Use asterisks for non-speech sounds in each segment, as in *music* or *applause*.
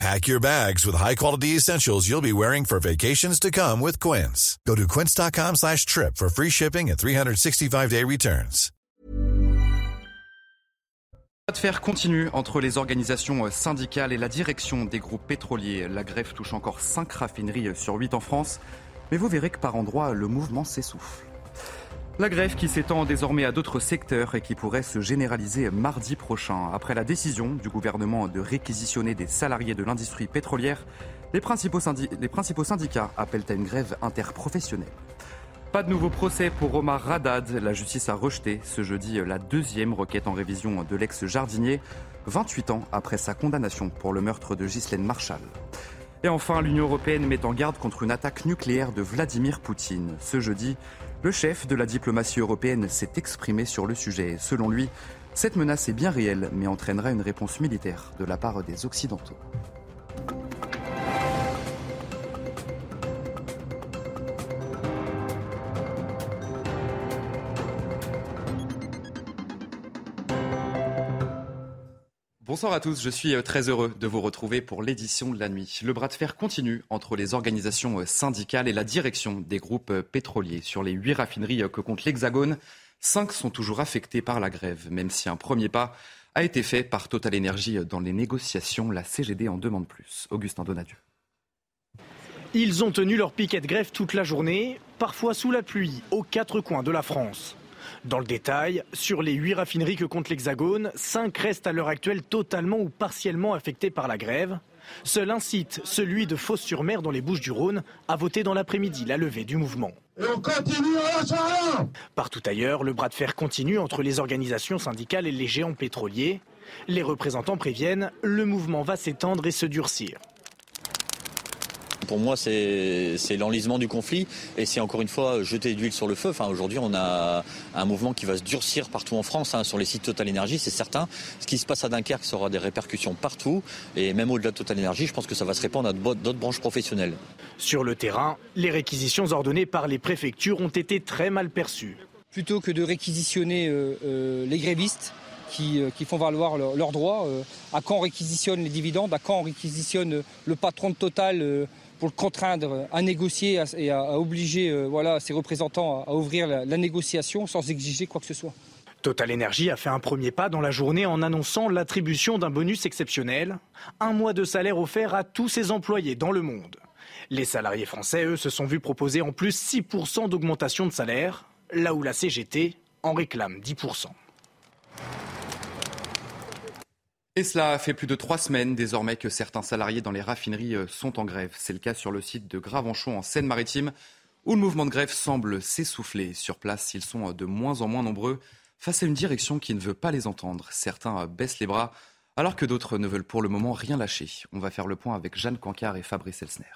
Pack your bags with high-quality essentials you'll be wearing for vacations to come with Quince. Go to quince.com slash trip for free shipping and 365-day returns. de fer continue entre les organisations syndicales et la direction des groupes pétroliers. La grève touche encore 5 raffineries sur 8 en France, mais vous verrez que par endroits, le mouvement s'essouffle. La grève qui s'étend désormais à d'autres secteurs et qui pourrait se généraliser mardi prochain. Après la décision du gouvernement de réquisitionner des salariés de l'industrie pétrolière, les principaux, syndicats appellent à une grève interprofessionnelle. Pas de nouveau procès pour Omar Radad. La justice a rejeté ce jeudi la deuxième requête en révision de l'ex-jardinier, 28 ans après sa condamnation pour le meurtre de Ghislaine Marshall. Et enfin, l'Union européenne met en garde contre une attaque nucléaire de Vladimir Poutine. Ce jeudi, le chef de la diplomatie européenne s'est exprimé sur le sujet. Selon lui, cette menace est bien réelle, mais entraînera une réponse militaire de la part des Occidentaux. Bonsoir à tous, je suis euh, très heureux de vous retrouver pour l'édition de la nuit. Le bras de fer continue entre les organisations euh, syndicales et la direction des groupes euh, pétroliers. Sur les huit raffineries que compte l'Hexagone, cinq sont toujours affectées par la grève, même si un premier pas a été fait par Total Energy dans les négociations. La CGD en demande plus. Augustin Donadieu. Ils ont tenu leur piquet de grève toute la journée, parfois sous la pluie, aux quatre coins de la France. Dans le détail, sur les huit raffineries que compte l'Hexagone, cinq restent à l'heure actuelle totalement ou partiellement affectées par la grève. Seul un site, celui de Fos-sur-Mer dans les Bouches-du-Rhône, a voté dans l'après-midi la levée du mouvement. Et on continue à Partout ailleurs, le bras de fer continue entre les organisations syndicales et les géants pétroliers. Les représentants préviennent, le mouvement va s'étendre et se durcir. Pour moi, c'est l'enlisement du conflit et c'est encore une fois jeter d'huile sur le feu. Enfin, Aujourd'hui, on a un mouvement qui va se durcir partout en France, hein, sur les sites Total Energy, c'est certain. Ce qui se passe à Dunkerque, ça aura des répercussions partout et même au-delà de Total Energy, je pense que ça va se répandre à d'autres branches professionnelles. Sur le terrain, les réquisitions ordonnées par les préfectures ont été très mal perçues. Plutôt que de réquisitionner euh, euh, les grévistes, qui, euh, font valoir leurs droits. à quand on réquisitionne les dividendes, à quand on réquisitionne le patron de Total pour le contraindre à négocier et à, obliger euh, voilà, ses représentants à, ouvrir la, négociation sans exiger quoi que ce soit. Total Energy a fait un premier pas dans la journée en annonçant l'attribution d'un bonus exceptionnel, un mois de salaire offert à tous ses employés dans le monde. Les salariés français, eux, se sont vus proposer en plus 6% d'augmentation de salaire, là où la CGT en réclame 10%. Et cela fait plus de trois semaines désormais que certains salariés dans les raffineries euh, sont en grève. C'est le cas sur le site de Gravenchon en Seine-Maritime, où le mouvement de grève semble s'essouffler. Sur place, ils sont euh, de moins en moins nombreux face à une direction qui ne veut pas les entendre. Certains euh, baissent les bras, alors que d'autres ne veulent pour le moment rien lâcher. On va faire le point avec Jeanne Cancard et Fabrice Elsner.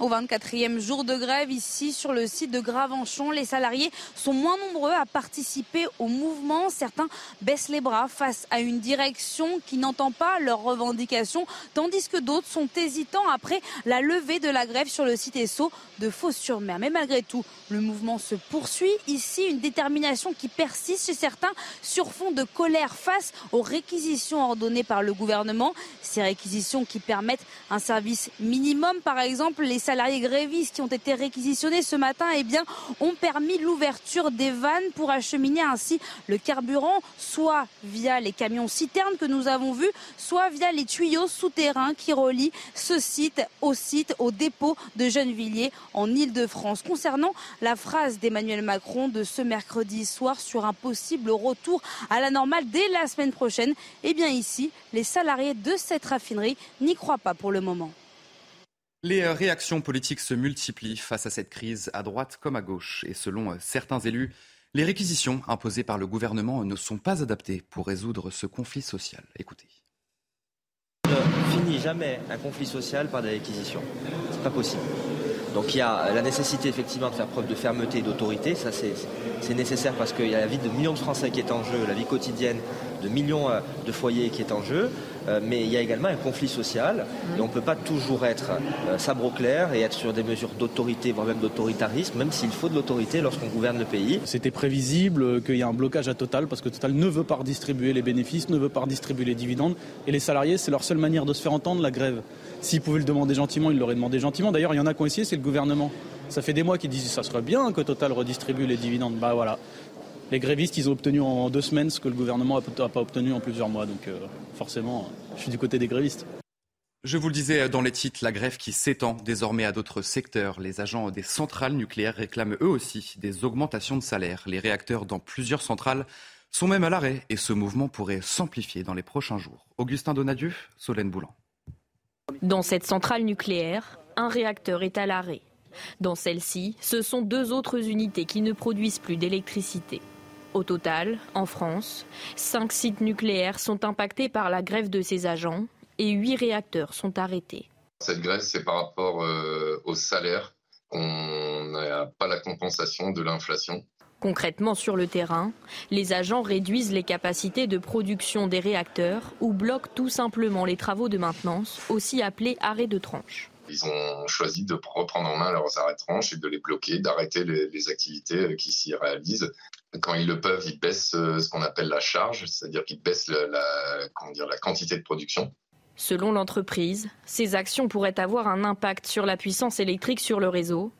Au 24e jour de grève, ici sur le site de Gravenchon, les salariés sont moins nombreux à participer au mouvement. Certains baissent les bras face à une direction qui n'entend pas leurs revendications, tandis que d'autres sont hésitants après la levée de la grève sur le site ESSO de Fos-sur-Mer. Mais malgré tout, le mouvement se poursuit. Ici, une détermination qui persiste chez certains sur fond de colère face aux réquisitions ordonnées par le gouvernement. Ces réquisitions qui permettent un service minimum, par exemple, salariés grévistes qui ont été réquisitionnés ce matin eh ont permis l'ouverture des vannes pour acheminer ainsi le carburant, soit via les camions citernes que nous avons vus, soit via les tuyaux souterrains qui relient ce site au site, au dépôt de Gennevilliers en Ile-de-France. Concernant la phrase d'Emmanuel Macron de ce mercredi soir sur un possible retour à la normale dès la semaine prochaine, eh bien ici, les salariés de cette raffinerie n'y croient pas pour le moment. Les euh, réactions politiques se multiplient face à cette crise, à droite comme à gauche. Et selon euh, certains élus, les réquisitions imposées par le gouvernement ne sont pas adaptées pour résoudre ce conflit social. Écoutez. Ne finit jamais un conflit social par des réquisitions. C'est pas possible. Donc il y a la nécessité effectivement de faire preuve de fermeté et d'autorité. Ça c'est nécessaire parce qu'il y a la vie de millions de Français qui est en jeu, la vie quotidienne de millions euh, de foyers qui est en jeu. Euh, mais il y a également un conflit social et on ne peut pas toujours être euh, sabre clair et être sur des mesures d'autorité, voire même d'autoritarisme, même s'il faut de l'autorité lorsqu'on gouverne le pays. C'était prévisible qu'il y a un blocage à Total parce que Total ne veut pas redistribuer les bénéfices, ne veut pas redistribuer les dividendes et les salariés, c'est leur seule manière de se faire entendre, la grève. S'ils pouvaient le demander gentiment, ils l'auraient demandé gentiment. D'ailleurs, il y en a qui ont essayé, c'est le gouvernement. Ça fait des mois qu'ils disent que ça serait bien que Total redistribue les dividendes. Bah voilà. Les grévistes, ils ont obtenu en deux semaines ce que le gouvernement n'a pas obtenu en plusieurs mois. Donc euh, forcément, je suis du côté des grévistes. Je vous le disais dans les titres, la grève qui s'étend désormais à d'autres secteurs. Les agents des centrales nucléaires réclament eux aussi des augmentations de salaire. Les réacteurs dans plusieurs centrales sont même à l'arrêt et ce mouvement pourrait s'amplifier dans les prochains jours. Augustin Donadieu, Solène Boulan. Dans cette centrale nucléaire, un réacteur est à l'arrêt. Dans celle-ci, ce sont deux autres unités qui ne produisent plus d'électricité. Au total, en France, cinq sites nucléaires sont impactés par la grève de ces agents et huit réacteurs sont arrêtés. Cette grève, c'est par rapport euh, au salaire. On n'a pas la compensation de l'inflation. Concrètement, sur le terrain, les agents réduisent les capacités de production des réacteurs ou bloquent tout simplement les travaux de maintenance, aussi appelés arrêts de tranche. Ils ont choisi de reprendre en main leurs arrêts de tranche et de les bloquer, d'arrêter les, activités qui s'y réalisent. Quand ils le peuvent, ils baissent euh, ce qu'on appelle la charge, c'est-à-dire qu'ils baissent la, la quantité de production. Selon l'entreprise, ces actions pourraient avoir un impact sur la puissance électrique sur le réseau.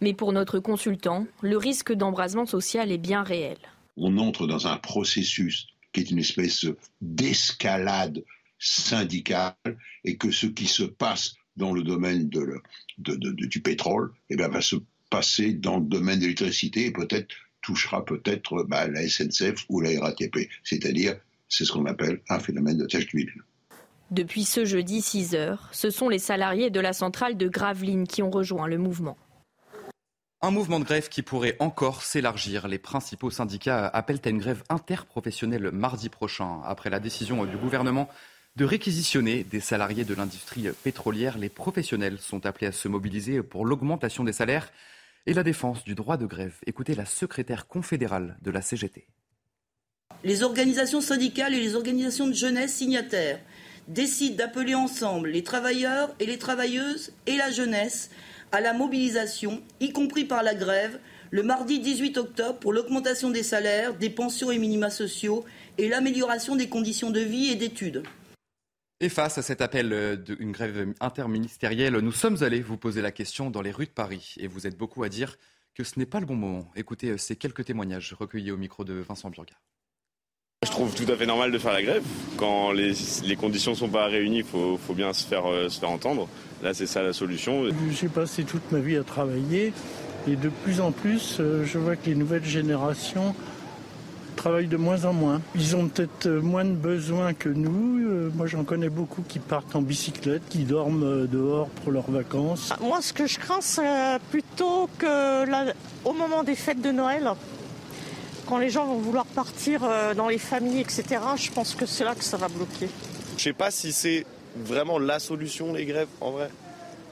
Mais pour notre consultant, le risque d'embrasement social est bien réel. On entre dans un processus qui est une espèce d'escalade syndicale et que ce qui se passe dans le domaine du pétrole eh va se passer dans le domaine de l'électricité et peut-être touchera peut-être bah, la SNCF ou la RATP. C'est-à-dire, c'est ce qu'on appelle un phénomène de tâche d'huile. Depuis ce jeudi 6 heures, ce sont les salariés de la centrale de Gravelines qui ont rejoint le mouvement. Un mouvement de grève qui pourrait encore s'élargir. Les principaux syndicats appellent à une grève interprofessionnelle mardi prochain. Après la décision du gouvernement de réquisitionner des salariés de l'industrie pétrolière. Les professionnels sont appelés à se mobiliser pour l'augmentation des salaires et la défense du droit de grève. Écoutez la secrétaire confédérale de la CGT. Les organisations syndicales et les organisations de jeunesse signataires décident d'appeler ensemble les travailleurs et les travailleuses et la jeunesse à la mobilisation, y compris par la grève, le mardi 18 octobre pour l'augmentation des salaires, des pensions et minima sociaux et l'amélioration des conditions de vie et d'études. Et face à cet appel euh, d'une grève interministérielle, nous sommes allés vous poser la question dans les rues de Paris. Et vous êtes beaucoup à dire que ce n'est pas le bon moment. Écoutez euh, ces quelques témoignages recueillis au micro de Vincent Burga. Je trouve tout à fait normal de faire la grève. Quand les, conditions ne sont pas réunies, il faut, bien se faire, euh, se faire entendre. Là, c'est ça la solution. J'ai passé toute ma vie à travailler et de plus en plus, je vois que les nouvelles générations travaillent de moins en moins. Ils ont peut-être moins de besoins que nous. Euh, moi, j'en connais beaucoup qui partent en bicyclette, qui dorment euh, dehors pour leurs vacances. Ah, moi, ce que je crains, c'est plutôt que au moment des fêtes de Noël, quand les gens vont vouloir partir euh, dans les familles, etc., je pense que c'est là que ça va bloquer. Je sais pas si c'est vraiment la solution, les grèves, en vrai.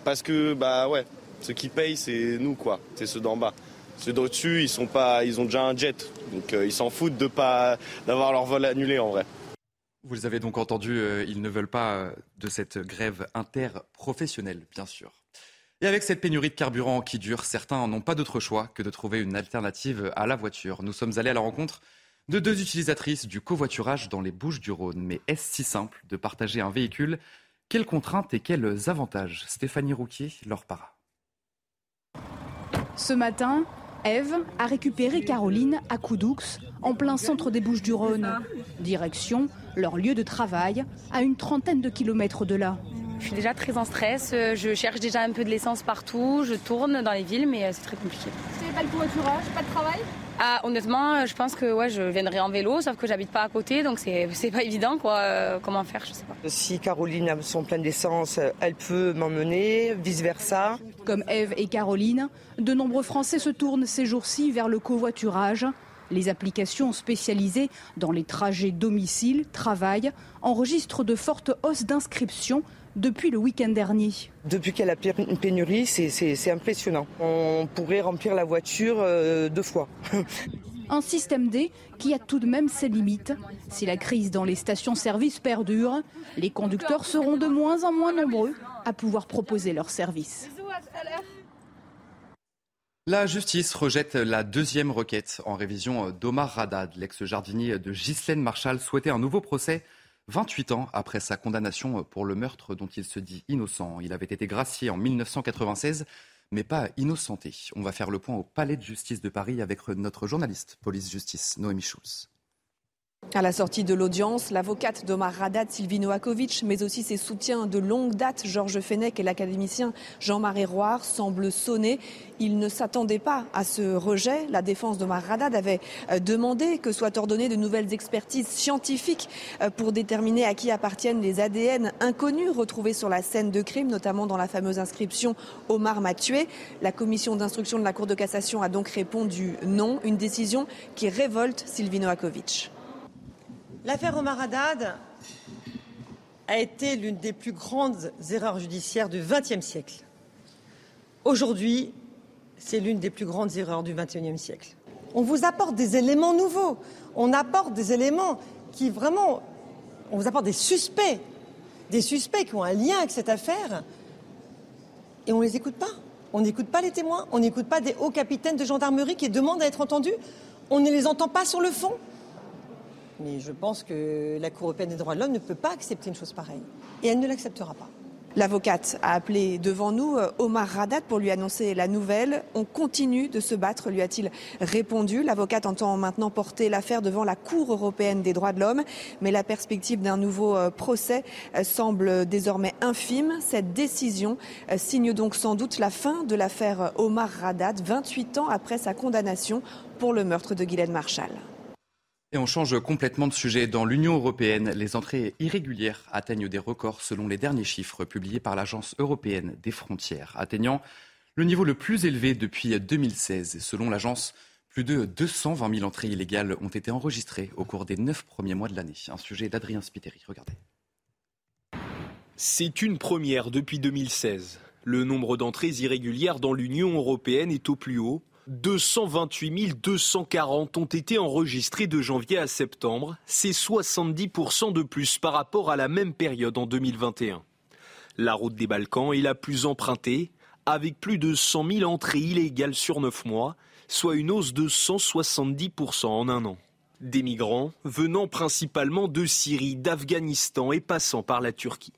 Parce que, bah ouais, ceux qui payent, c'est nous, quoi. C'est ceux d'en bas. Ceux d'au-dessus, ils sont pas, ils ont déjà un jet, donc euh, ils s'en foutent de pas d'avoir leur vol annulé en vrai. Vous les avez donc entendus, euh, ils ne veulent pas euh, de cette grève interprofessionnelle, bien sûr. Et avec cette pénurie de carburant qui dure, certains n'ont pas d'autre choix que de trouver une alternative à la voiture. Nous sommes allés à la rencontre de deux utilisatrices du covoiturage dans les Bouches du Rhône. Mais est-ce si simple de partager un véhicule? Quelles contraintes et quels avantages? Stéphanie Rouquier leur para. Ce matin, Eve a récupéré Caroline à Coudoux, en plein centre des Bouches-du-Rhône. Direction leur lieu de travail, à une trentaine de kilomètres de là. Je suis déjà très en stress, je cherche déjà un peu de l'essence partout, je tourne dans les villes, mais c'est très compliqué. C'est pas le covoiturage, pas de travail? Ah, honnêtement, je pense que ouais, je viendrai en vélo, sauf que j'habite pas à côté, donc c'est, *laughs* c'est pas évident quoi. Euh, comment faire, je sais pas. Si Caroline a son plein d'essence, elle peut m'emmener, vice versa. Comme Eve et Caroline, de nombreux Français se tournent ces jours-ci vers le covoiturage. Les applications spécialisées dans les trajets domicile-travail enregistrent de fortes hausses d'inscriptions depuis le week-end dernier. Depuis qu'il y a la pénurie, c'est impressionnant. On pourrait remplir la voiture euh, deux fois. *laughs* Un système D qui a tout de même ses limites. Si la crise dans les stations-service perdure, les conducteurs seront de moins en moins nombreux à pouvoir proposer leurs services. La justice rejette la deuxième requête en révision d'Omar Radad. L'ex-jardinier de Ghislaine Marshall souhaitait un nouveau procès 28 ans après sa condamnation pour le meurtre dont il se dit innocent. Il avait été gracié en 1996, mais pas innocenté. On va faire le point au Palais de justice de Paris avec notre journaliste police-justice, Noémie Schulz. À la sortie de l'audience, l'avocate d'Omar Radat, Sylvie Noakovic, mais aussi ses soutiens de longue date, Georges Fenech et l'académicien Jean-Marie Roire, semblent sonner. Ils ne s'attendaient pas à ce rejet. La défense d'Omar Radad avait euh, demandé que soient ordonnées de nouvelles expertises scientifiques euh, pour déterminer à qui appartiennent les ADN inconnus retrouvés sur la scène de crime, notamment dans la fameuse inscription Omar m'a tué. La commission d'instruction de la Cour de cassation a donc répondu non, une décision qui révolte Sylvie Noakovic. L'affaire Omar Haddad a été l'une des plus grandes erreurs judiciaires du XXe siècle. Aujourd'hui, c'est l'une des plus grandes erreurs du XXIe siècle. On vous apporte des éléments nouveaux, on apporte des éléments qui vraiment, on vous apporte des suspects, des suspects qui ont un lien avec cette affaire, et on ne les écoute pas. On n'écoute pas les témoins, on n'écoute pas des hauts capitaines de gendarmerie qui demandent à être entendus, on ne les entend pas sur le fond. Mais je pense que la Cour européenne des droits de l'homme ne peut pas accepter une chose pareille. Et elle ne l'acceptera pas. L'avocate a appelé devant nous euh, Omar Radat pour lui annoncer la nouvelle. On continue de se battre, lui a-t-il répondu. L'avocate entend maintenant porter l'affaire devant la Cour européenne des droits de l'homme, mais la perspective d'un nouveau euh, procès euh, semble désormais infime. Cette décision signe donc sans doute la fin de l'affaire Omar Radat, 28 ans après sa condamnation pour le meurtre de Guylaine Marshall. Et on change complètement de sujet. Dans l'Union européenne, les entrées irrégulières atteignent des records selon les derniers chiffres publiés par l'Agence européenne des frontières, atteignant le niveau le plus élevé depuis 2016. Selon l'agence, plus de 220 000 entrées illégales ont été enregistrées au cours des neuf premiers mois de l'année. Un sujet d'Adrien Spiteri. Regardez. C'est une première depuis 2016. Le nombre d'entrées irrégulières dans l'Union européenne est au plus haut 228 240 ont été enregistrés de janvier à septembre. C'est 70% de plus par rapport à la même période en 2021. La route des Balkans est la plus empruntée, avec plus de 100 000 entrées illégales sur 9 mois, soit une hausse de 170% en un an. Des migrants venant principalement de Syrie, d'Afghanistan et passant par la Turquie.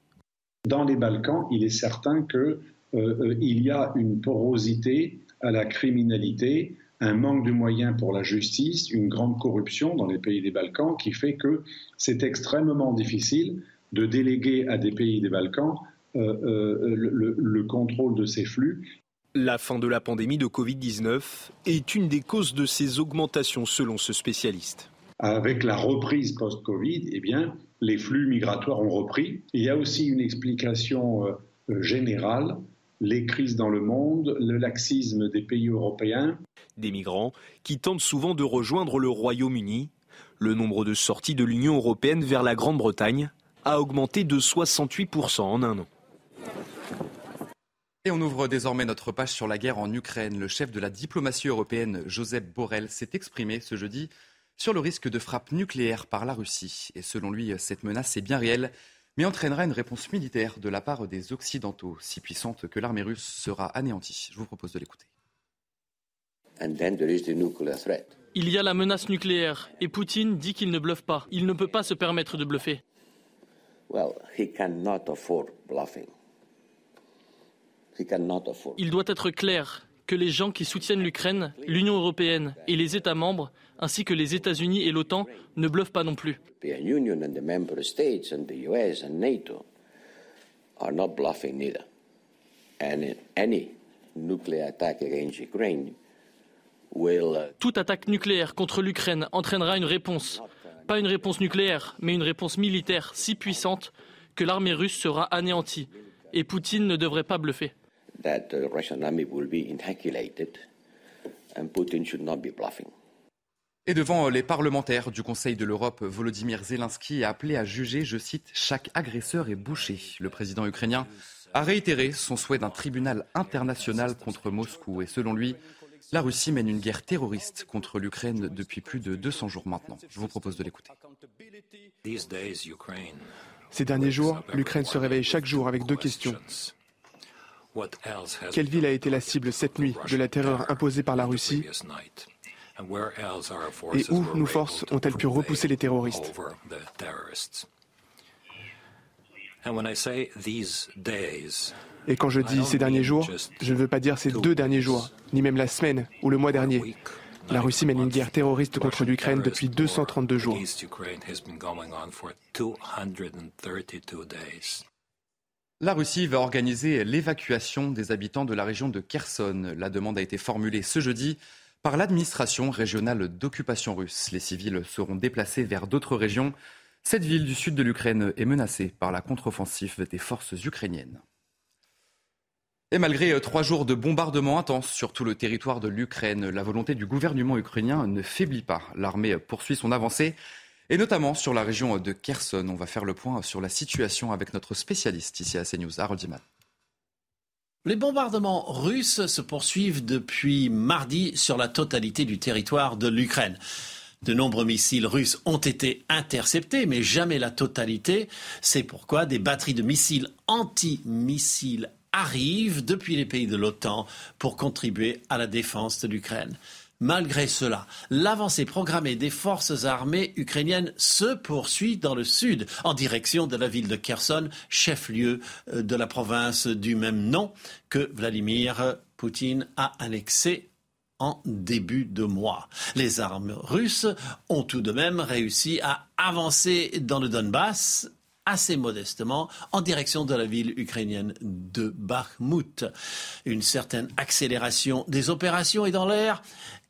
Dans les Balkans, il est certain qu'il euh, euh, y a une porosité à la criminalité, un manque de moyens pour la justice, une grande corruption dans les pays des Balkans qui fait que c'est extrêmement difficile de déléguer à des pays des Balkans euh, euh, le, contrôle de ces flux. La fin de la pandémie de Covid-19 est une des causes de ces augmentations selon ce spécialiste. Avec la reprise post-Covid, eh bien, les flux migratoires ont repris. Il y a aussi une explication euh, générale les crises dans le monde, le laxisme des pays européens. Des migrants qui tentent souvent de rejoindre le Royaume-Uni. Le nombre de sorties de l'Union européenne vers la Grande-Bretagne a augmenté de 68% en un an. Et on ouvre désormais notre page sur la guerre en Ukraine. Le chef de la diplomatie européenne, Joseph Borrell, s'est exprimé ce jeudi sur le risque de frappe nucléaire par la Russie. Et selon lui, cette menace est bien réelle mais entraînera une réponse militaire de la part des Occidentaux, si puissante que l'armée russe sera anéantie. Je vous propose de l'écouter. Il y a la menace nucléaire et Poutine dit qu'il ne bluffe pas. Il ne peut pas se permettre de bluffer. Il doit être clair que les gens qui soutiennent l'Ukraine, l'Union européenne et les États membres, ainsi que les États-Unis et l'OTAN, ne bluffent pas non plus. Toute attaque nucléaire contre l'Ukraine entraînera une réponse. Pas une réponse nucléaire, mais une réponse militaire si puissante que l'armée russe sera anéantie. Et Poutine ne devrait pas bluffer that the Russian army will be inoculated and Putin should not be bluffing. Et devant les parlementaires du Conseil de l'Europe, Volodymyr Zelensky a appelé à juger, je cite, chaque agresseur est bouché. Le président ukrainien a réitéré son souhait d'un tribunal international contre Moscou. Et selon lui, la Russie mène une guerre terroriste contre l'Ukraine depuis plus de 200 jours maintenant. Je vous propose de l'écouter. Ces derniers jours, l'Ukraine se réveille chaque jour avec deux questions. Quelle ville a été la cible cette nuit de la terreur imposée par la Russie et où nos forces ont-elles pu repousser les terroristes Et quand je dis ces derniers jours, je ne veux pas dire ces deux derniers jours, ni même la semaine ou le mois dernier. La Russie mène une guerre terroriste contre l'Ukraine depuis 232 jours. La Russie va organiser l'évacuation des habitants de la région de Kherson. La demande a été formulée ce jeudi par l'administration régionale d'occupation russe. Les civils seront déplacés vers d'autres régions. Cette ville du sud de l'Ukraine est menacée par la contre-offensive des forces ukrainiennes. Et malgré trois jours de bombardements intenses sur tout le territoire de l'Ukraine, la volonté du gouvernement ukrainien ne faiblit pas. L'armée poursuit son avancée, et notamment sur la région de Kherson. On va faire le point sur la situation avec notre spécialiste ici à CNews, Harold. Les bombardements russes se poursuivent depuis mardi sur la totalité du territoire de l'Ukraine. De nombreux missiles russes ont été interceptés, mais jamais la totalité. C'est pourquoi des batteries de missiles anti-missiles arrivent depuis les pays de l'OTAN pour contribuer à la défense de l'Ukraine. Malgré cela, l'avancée programmée des forces armées ukrainiennes se poursuit dans le sud, en direction de la ville de Kherson, chef-lieu euh, de la province du même nom que Vladimir Poutine a annexé en début de mois. Les armes russes ont tout de même réussi à avancer dans le Donbass assez modestement en direction de la ville ukrainienne de Bakhmut. Une certaine accélération des opérations est dans l'air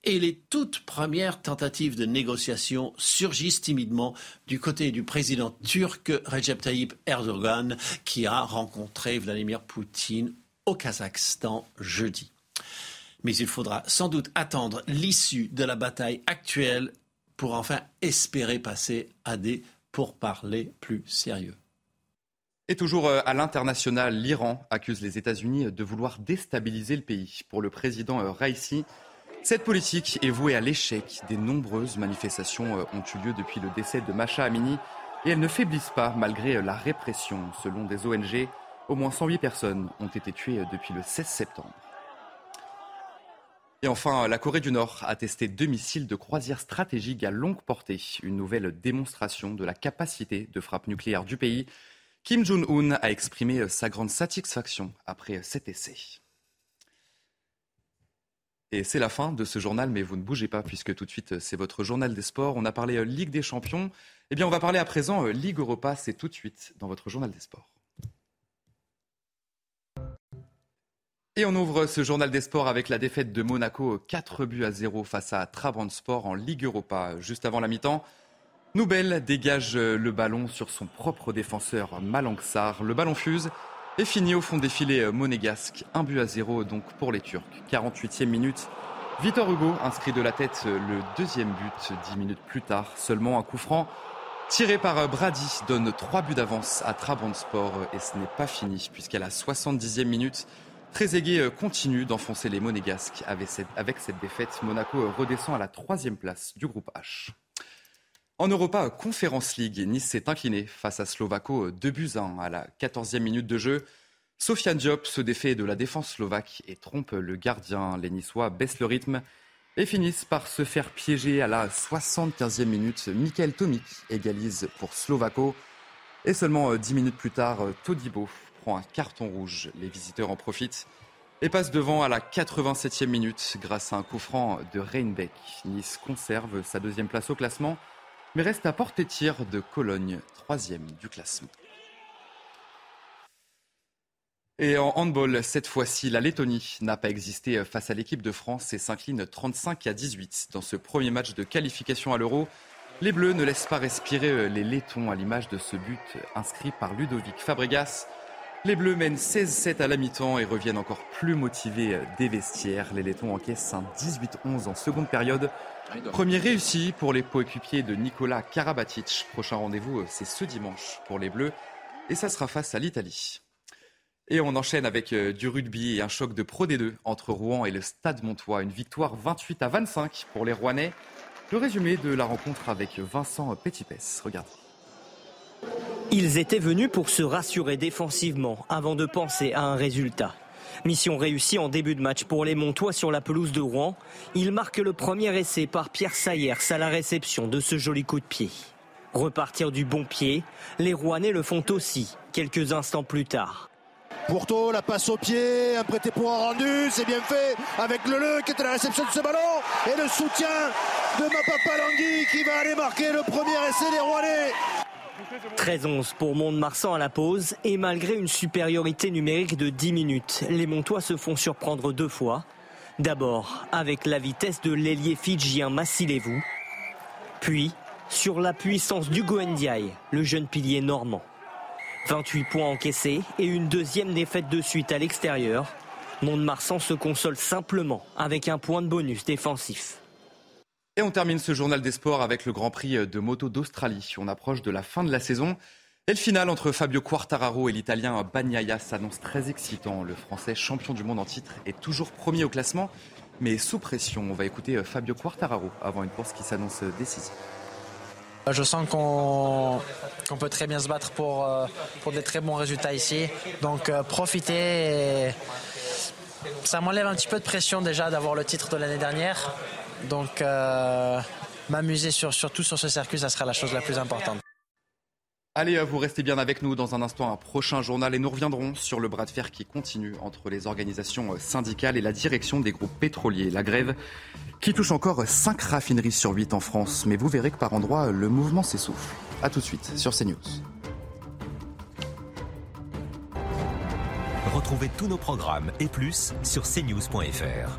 et les toutes premières tentatives de négociation surgissent timidement du côté du président turc Recep Tayyip Erdogan qui a rencontré Vladimir Poutine au Kazakhstan jeudi. Mais il faudra sans doute attendre l'issue de la bataille actuelle pour enfin espérer passer à des pourparlers plus sérieux. Et toujours euh, à l'international, l'Iran accuse les États-Unis de vouloir déstabiliser le pays. Pour le président euh, Raisi, cette politique est vouée à l'échec. Des nombreuses manifestations euh, ont eu lieu depuis le décès de Macha Amini et elles ne faiblissent pas malgré euh, la répression. Selon des ONG, au moins 108 personnes ont été tuées euh, depuis le 16 septembre. Et enfin, la Corée du Nord a testé deux missiles de croisière stratégique à longue portée, une nouvelle démonstration de la capacité de frappe nucléaire du pays. Kim Jong-un a exprimé sa grande satisfaction après cet essai. Et c'est la fin de ce journal, mais vous ne bougez pas puisque tout de suite c'est votre journal des sports. On a parlé euh, Ligue des Champions. Eh bien, on va parler à présent euh, Ligue Europa. C'est tout de suite dans votre journal des sports. Et on ouvre ce journal des sports avec la défaite de Monaco 4 buts à 0 face à Sport en Ligue Europa. Juste avant la mi-temps, Noubel dégage euh, le ballon sur son propre défenseur Malanksar. Le ballon fuse et fini au fond des filets euh, monégasques. Un but à zéro donc pour les Turcs. 48e minute. Victor Hugo inscrit de la tête euh, le deuxième but dix minutes plus tard. Seulement un coup franc tiré par euh, Brady donne trois buts d'avance à Trabantspor et ce n'est pas fini puisqu'à la 70e minute, Trezeguet continue d'enfoncer les monégasques avec cette défaite. Monaco redescend à la troisième place du groupe H. En Europa Conference League, Nice s'est incliné face à Slovako 2 buts 1 à la 14e minute de jeu. Sofiane Diop se défait de la défense slovaque et trompe le gardien. Les Niçois baissent le rythme et finissent par se faire piéger à la 75e minute. Michael Tomic égalise pour Slovako. Et seulement 10 minutes plus tard, Todibo prend un carton rouge. Les visiteurs en profitent et passent devant à la 87e minute grâce à un coup franc de Reinbeck. Nice conserve sa deuxième place au classement mais reste à portée tir de Cologne, troisième du classement. Et en handball, cette fois-ci, la Lettonie n'a pas existé face à l'équipe de France et s'incline 35 à 18 dans ce premier match de qualification à l'Euro. Les Bleus ne laissent pas respirer les Lettons à l'image de ce but inscrit par Ludovic Fabregas. Les Bleus mènent 16-7 à la mi-temps et reviennent encore plus motivés des vestiaires. Les Lettons encaissent un 18-11 en seconde période Premier réussi pour les coéquipiers de Nicolas Karabatic. Prochain rendez-vous, c'est ce dimanche pour les Bleus et ça sera face à l'Italie. Et on enchaîne avec euh, du rugby et un choc de Pro D2 entre Rouen et le Stade Montois. Une victoire 28 à 25 pour les Rouennais. Le résumé de la rencontre avec Vincent Petitpès. Regardez. Ils étaient venus pour se rassurer défensivement avant de penser à un résultat. Mission réussie en début de match pour les Montois sur la pelouse de Rouen. Il marque le premier essai par Pierre Sayers à la réception de ce joli coup de pied. Repartir du bon pied, les Rouennais le font aussi quelques instants plus tard. Pourto, la passe au pied, un prêté pour un rendu, c'est bien fait avec le Le qui est à la réception de ce ballon et le soutien de Mapapa Langui qui va aller marquer le premier essai des Rouennais. 13-11 pour Mont-de-Marsan à la pause et malgré une supériorité numérique de 10 minutes, les Montois se font surprendre deux fois. D'abord avec la vitesse de l'ailier fidjien Massilevou, puis sur la puissance du Ndiaye, le jeune pilier normand. 28 points encaissés et une deuxième défaite de suite à l'extérieur. Mont-de-Marsan se console simplement avec un point de bonus défensif. Et on termine ce journal des sports avec le Grand Prix de moto d'Australie. On approche de la fin de la saison. Et le final entre Fabio Quartararo et l'Italien Bagnaia s'annonce très excitant. Le Français champion du monde en titre est toujours premier au classement, mais sous pression. On va écouter Fabio Quartararo avant une course qui s'annonce décisive. Je sens qu'on peut très bien se battre pour, euh, des très bons résultats ici. Donc euh, profiter. Ça m'enlève un petit peu de pression déjà d'avoir le titre de l'année dernière. Donc euh, m'amuser sur, surtout sur ce circuit, ça sera la chose la plus importante. Allez, vous restez bien avec nous dans un instant, un prochain journal et nous reviendrons sur le bras de fer qui continue entre les organisations syndicales et la direction des groupes pétroliers. La grève qui touche encore 5 raffineries sur 8 en France, mais vous verrez que par endroits, le mouvement s'essouffle. A tout de suite sur CNews. Retrouvez tous nos programmes et plus sur cnews.fr.